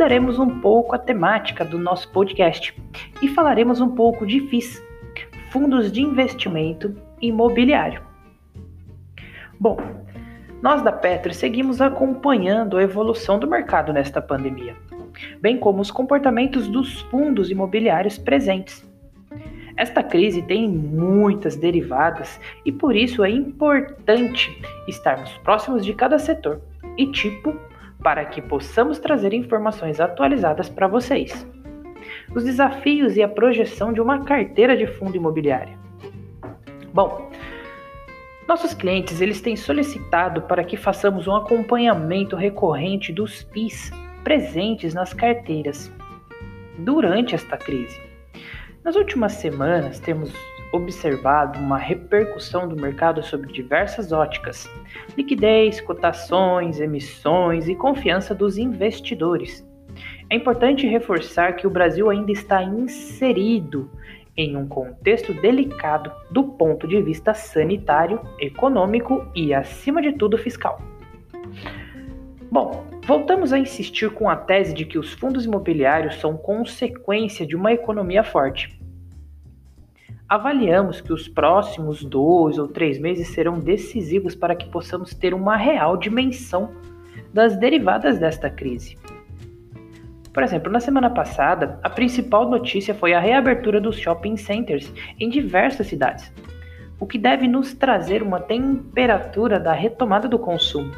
mudaremos um pouco a temática do nosso podcast e falaremos um pouco de FIIs, Fundos de Investimento Imobiliário. Bom, nós da Petro seguimos acompanhando a evolução do mercado nesta pandemia, bem como os comportamentos dos fundos imobiliários presentes. Esta crise tem muitas derivadas e por isso é importante estarmos próximos de cada setor e tipo para que possamos trazer informações atualizadas para vocês. Os desafios e a projeção de uma carteira de fundo imobiliário. Bom, nossos clientes eles têm solicitado para que façamos um acompanhamento recorrente dos PIS presentes nas carteiras durante esta crise. Nas últimas semanas, temos observado uma repercussão do mercado sobre diversas óticas: liquidez, cotações, emissões e confiança dos investidores. É importante reforçar que o Brasil ainda está inserido em um contexto delicado do ponto de vista sanitário, econômico e, acima de tudo, fiscal. Bom, voltamos a insistir com a tese de que os fundos imobiliários são consequência de uma economia forte. Avaliamos que os próximos dois ou três meses serão decisivos para que possamos ter uma real dimensão das derivadas desta crise. Por exemplo, na semana passada, a principal notícia foi a reabertura dos shopping centers em diversas cidades, o que deve nos trazer uma temperatura da retomada do consumo.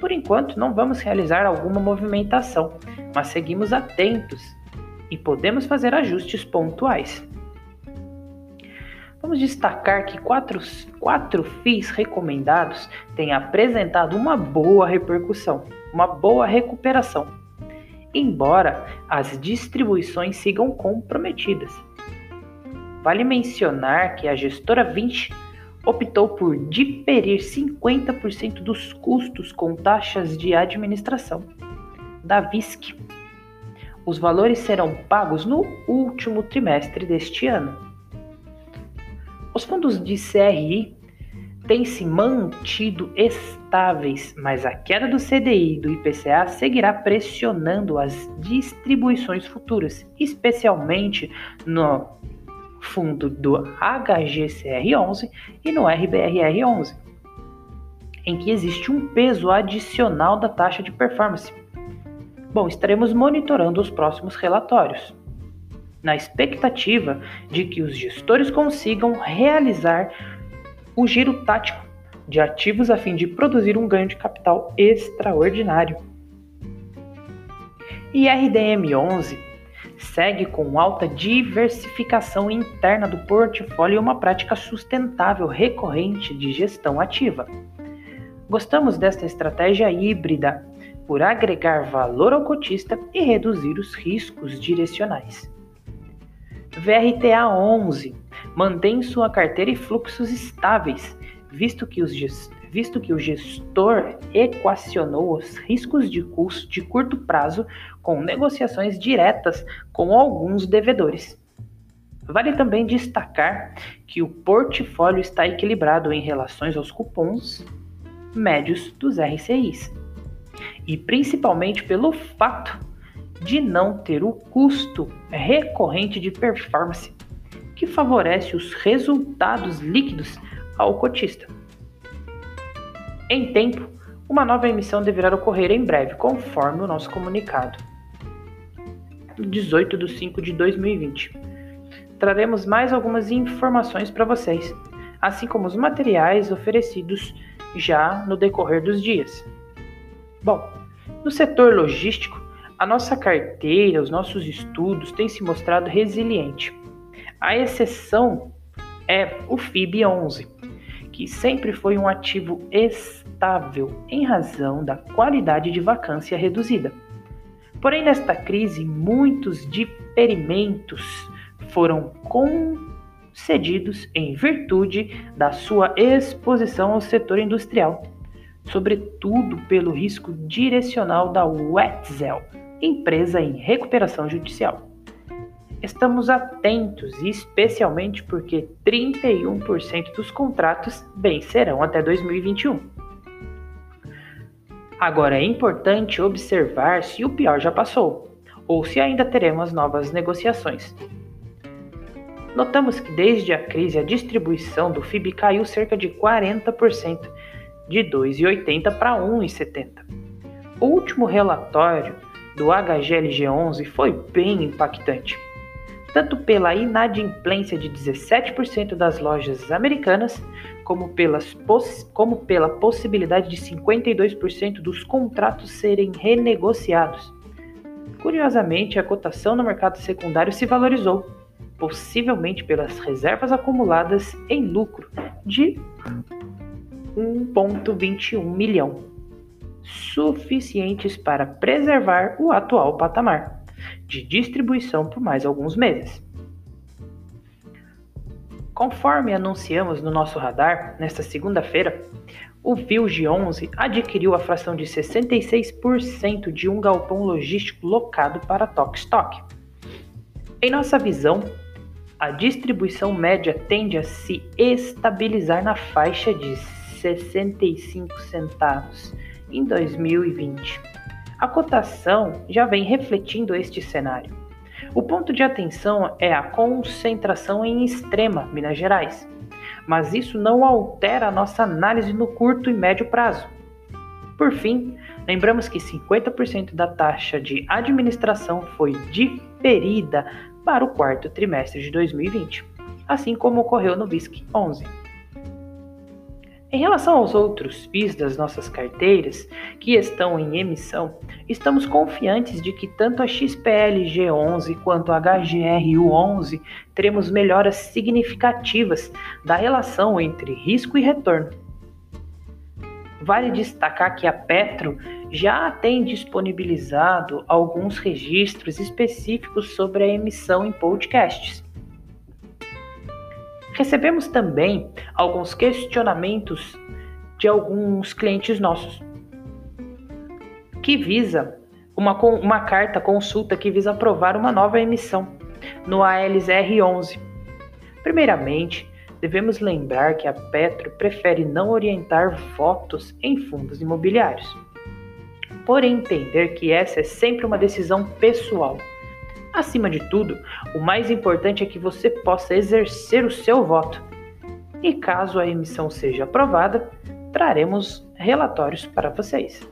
Por enquanto, não vamos realizar alguma movimentação, mas seguimos atentos e podemos fazer ajustes pontuais. Vamos destacar que quatro, quatro FIIs recomendados têm apresentado uma boa repercussão, uma boa recuperação embora as distribuições sigam comprometidas. Vale mencionar que a gestora 20 optou por diferir 50% dos custos com taxas de administração da VISC. Os valores serão pagos no último trimestre deste ano. Os fundos de CRI têm se mantido estáveis, mas a queda do CDI e do IPCA seguirá pressionando as distribuições futuras, especialmente no fundo do HGCR11 e no RBRR11, em que existe um peso adicional da taxa de performance. Bom, estaremos monitorando os próximos relatórios, na expectativa de que os gestores consigam realizar o giro tático de ativos a fim de produzir um ganho de capital extraordinário. E RDM11 segue com alta diversificação interna do portfólio e uma prática sustentável recorrente de gestão ativa. Gostamos desta estratégia híbrida por agregar valor ao cotista e reduzir os riscos direcionais. VRTA 11 mantém sua carteira e fluxos estáveis, visto que, os, visto que o gestor equacionou os riscos de custo de curto prazo com negociações diretas com alguns devedores. Vale também destacar que o portfólio está equilibrado em relação aos cupons médios dos RCIs, e principalmente pelo fato de não ter o custo recorrente de performance que favorece os resultados líquidos ao cotista. Em tempo, uma nova emissão deverá ocorrer em breve, conforme o nosso comunicado. 18 de 5 de 2020. Traremos mais algumas informações para vocês, assim como os materiais oferecidos já no decorrer dos dias. Bom, no setor logístico, a nossa carteira, os nossos estudos têm se mostrado resiliente a exceção é o FIB11, que sempre foi um ativo estável em razão da qualidade de vacância reduzida. Porém, nesta crise, muitos diferimentos foram concedidos em virtude da sua exposição ao setor industrial, sobretudo pelo risco direcional da Wetzel, empresa em recuperação judicial. Estamos atentos, especialmente porque 31% dos contratos vencerão até 2021. Agora é importante observar se o pior já passou ou se ainda teremos novas negociações. Notamos que desde a crise a distribuição do FIB caiu cerca de 40%, de 2,80 para 1,70. O último relatório do HGLG11 foi bem impactante, tanto pela inadimplência de 17% das lojas americanas, como, pelas como pela possibilidade de 52% dos contratos serem renegociados. Curiosamente, a cotação no mercado secundário se valorizou, possivelmente pelas reservas acumuladas em lucro de 1,21 milhão suficientes para preservar o atual patamar de distribuição por mais alguns meses. Conforme anunciamos no nosso radar, nesta segunda-feira, o Vilge 11 adquiriu a fração de 66% de um galpão logístico locado para Tok Stock. Em nossa visão, a distribuição média tende a se estabilizar na faixa de 65 centavos em 2020. A cotação já vem refletindo este cenário. O ponto de atenção é a concentração em Extrema, Minas Gerais, mas isso não altera a nossa análise no curto e médio prazo. Por fim, lembramos que 50% da taxa de administração foi diferida para o quarto trimestre de 2020, assim como ocorreu no BISC 11. Em relação aos outros FIIs das nossas carteiras que estão em emissão, estamos confiantes de que tanto a XPLG 11 quanto a HGRU 11 teremos melhoras significativas da relação entre risco e retorno. Vale destacar que a Petro já tem disponibilizado alguns registros específicos sobre a emissão em podcasts Recebemos também alguns questionamentos de alguns clientes nossos, que visa uma, uma carta consulta que visa aprovar uma nova emissão no ALSR 11. Primeiramente, devemos lembrar que a Petro prefere não orientar votos em fundos imobiliários, por entender que essa é sempre uma decisão pessoal Acima de tudo, o mais importante é que você possa exercer o seu voto. E caso a emissão seja aprovada, traremos relatórios para vocês.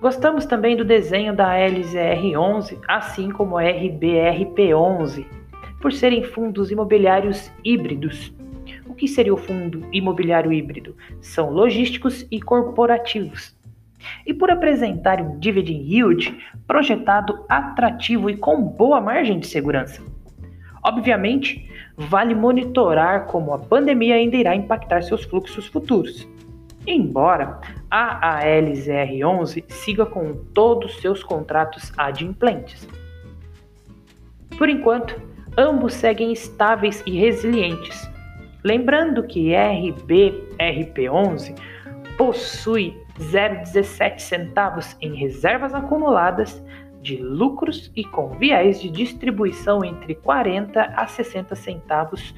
Gostamos também do desenho da LZR11, assim como a RBRP11, por serem fundos imobiliários híbridos. O que seria o fundo imobiliário híbrido? São logísticos e corporativos e por apresentar um dividend yield projetado atrativo e com boa margem de segurança. Obviamente, vale monitorar como a pandemia ainda irá impactar seus fluxos futuros. Embora a ALZR11 siga com todos seus contratos adimplentes. Por enquanto, ambos seguem estáveis e resilientes. Lembrando que RBRP11 possui 0,17 centavos em reservas acumuladas de lucros e com viés de distribuição entre 40 a 60 centavos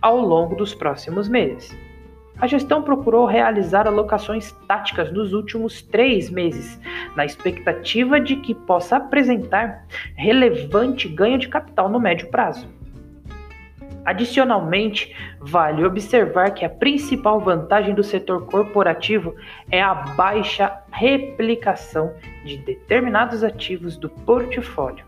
ao longo dos próximos meses. A gestão procurou realizar alocações táticas nos últimos três meses, na expectativa de que possa apresentar relevante ganho de capital no médio prazo. Adicionalmente, vale observar que a principal vantagem do setor corporativo é a baixa replicação de determinados ativos do portfólio,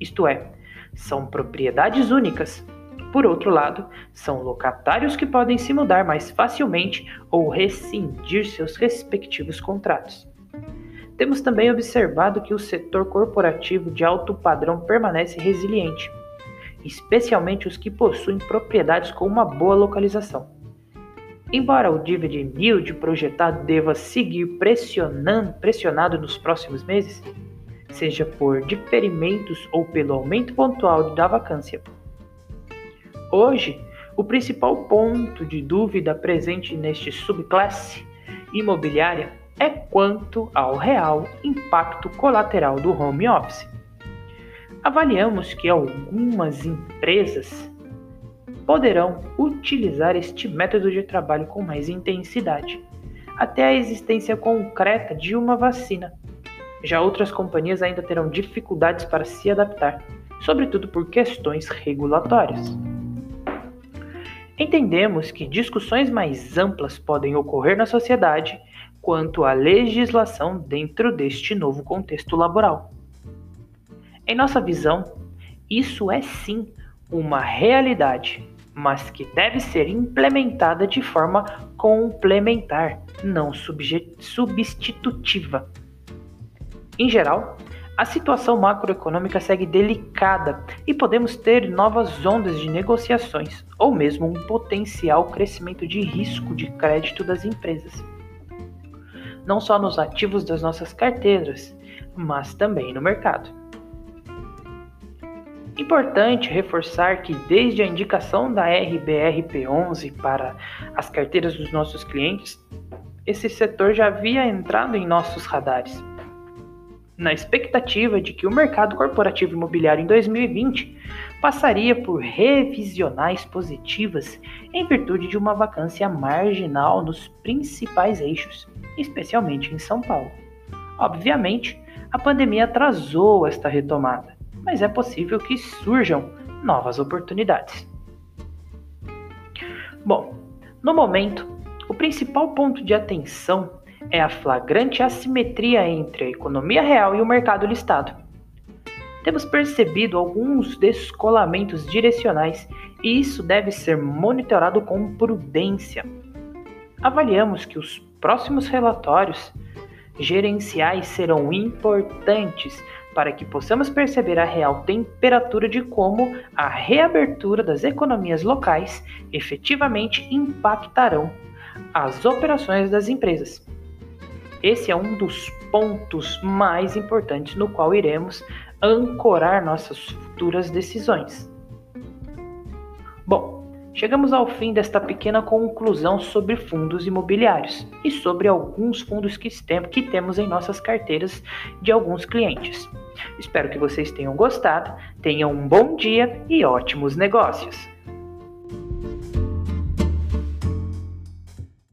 isto é, são propriedades únicas. Por outro lado, são locatários que podem se mudar mais facilmente ou rescindir seus respectivos contratos. Temos também observado que o setor corporativo de alto padrão permanece resiliente especialmente os que possuem propriedades com uma boa localização. Embora o dividend yield projetado deva seguir pressionando, pressionado nos próximos meses, seja por diferimentos ou pelo aumento pontual da vacância. Hoje, o principal ponto de dúvida presente neste subclasse imobiliária é quanto ao real impacto colateral do home office avaliamos que algumas empresas poderão utilizar este método de trabalho com mais intensidade, até a existência concreta de uma vacina. Já outras companhias ainda terão dificuldades para se adaptar, sobretudo por questões regulatórias. Entendemos que discussões mais amplas podem ocorrer na sociedade quanto à legislação dentro deste novo contexto laboral. Em nossa visão, isso é sim uma realidade, mas que deve ser implementada de forma complementar, não substitutiva. Em geral, a situação macroeconômica segue delicada e podemos ter novas ondas de negociações ou mesmo um potencial crescimento de risco de crédito das empresas. Não só nos ativos das nossas carteiras, mas também no mercado. Importante reforçar que desde a indicação da RBRP11 para as carteiras dos nossos clientes, esse setor já havia entrado em nossos radares na expectativa de que o mercado corporativo imobiliário em 2020 passaria por revisionais positivas em virtude de uma vacância marginal nos principais eixos, especialmente em São Paulo. Obviamente, a pandemia atrasou esta retomada, mas é possível que surjam novas oportunidades. Bom, no momento, o principal ponto de atenção é a flagrante assimetria entre a economia real e o mercado listado. Temos percebido alguns descolamentos direcionais e isso deve ser monitorado com prudência. Avaliamos que os próximos relatórios gerenciais serão importantes para que possamos perceber a real temperatura de como a reabertura das economias locais efetivamente impactarão as operações das empresas. Esse é um dos pontos mais importantes no qual iremos ancorar nossas futuras decisões. Bom, chegamos ao fim desta pequena conclusão sobre fundos imobiliários e sobre alguns fundos que, temos em nossas carteiras de alguns clientes. Espero que vocês tenham gostado, tenham um bom dia e ótimos negócios!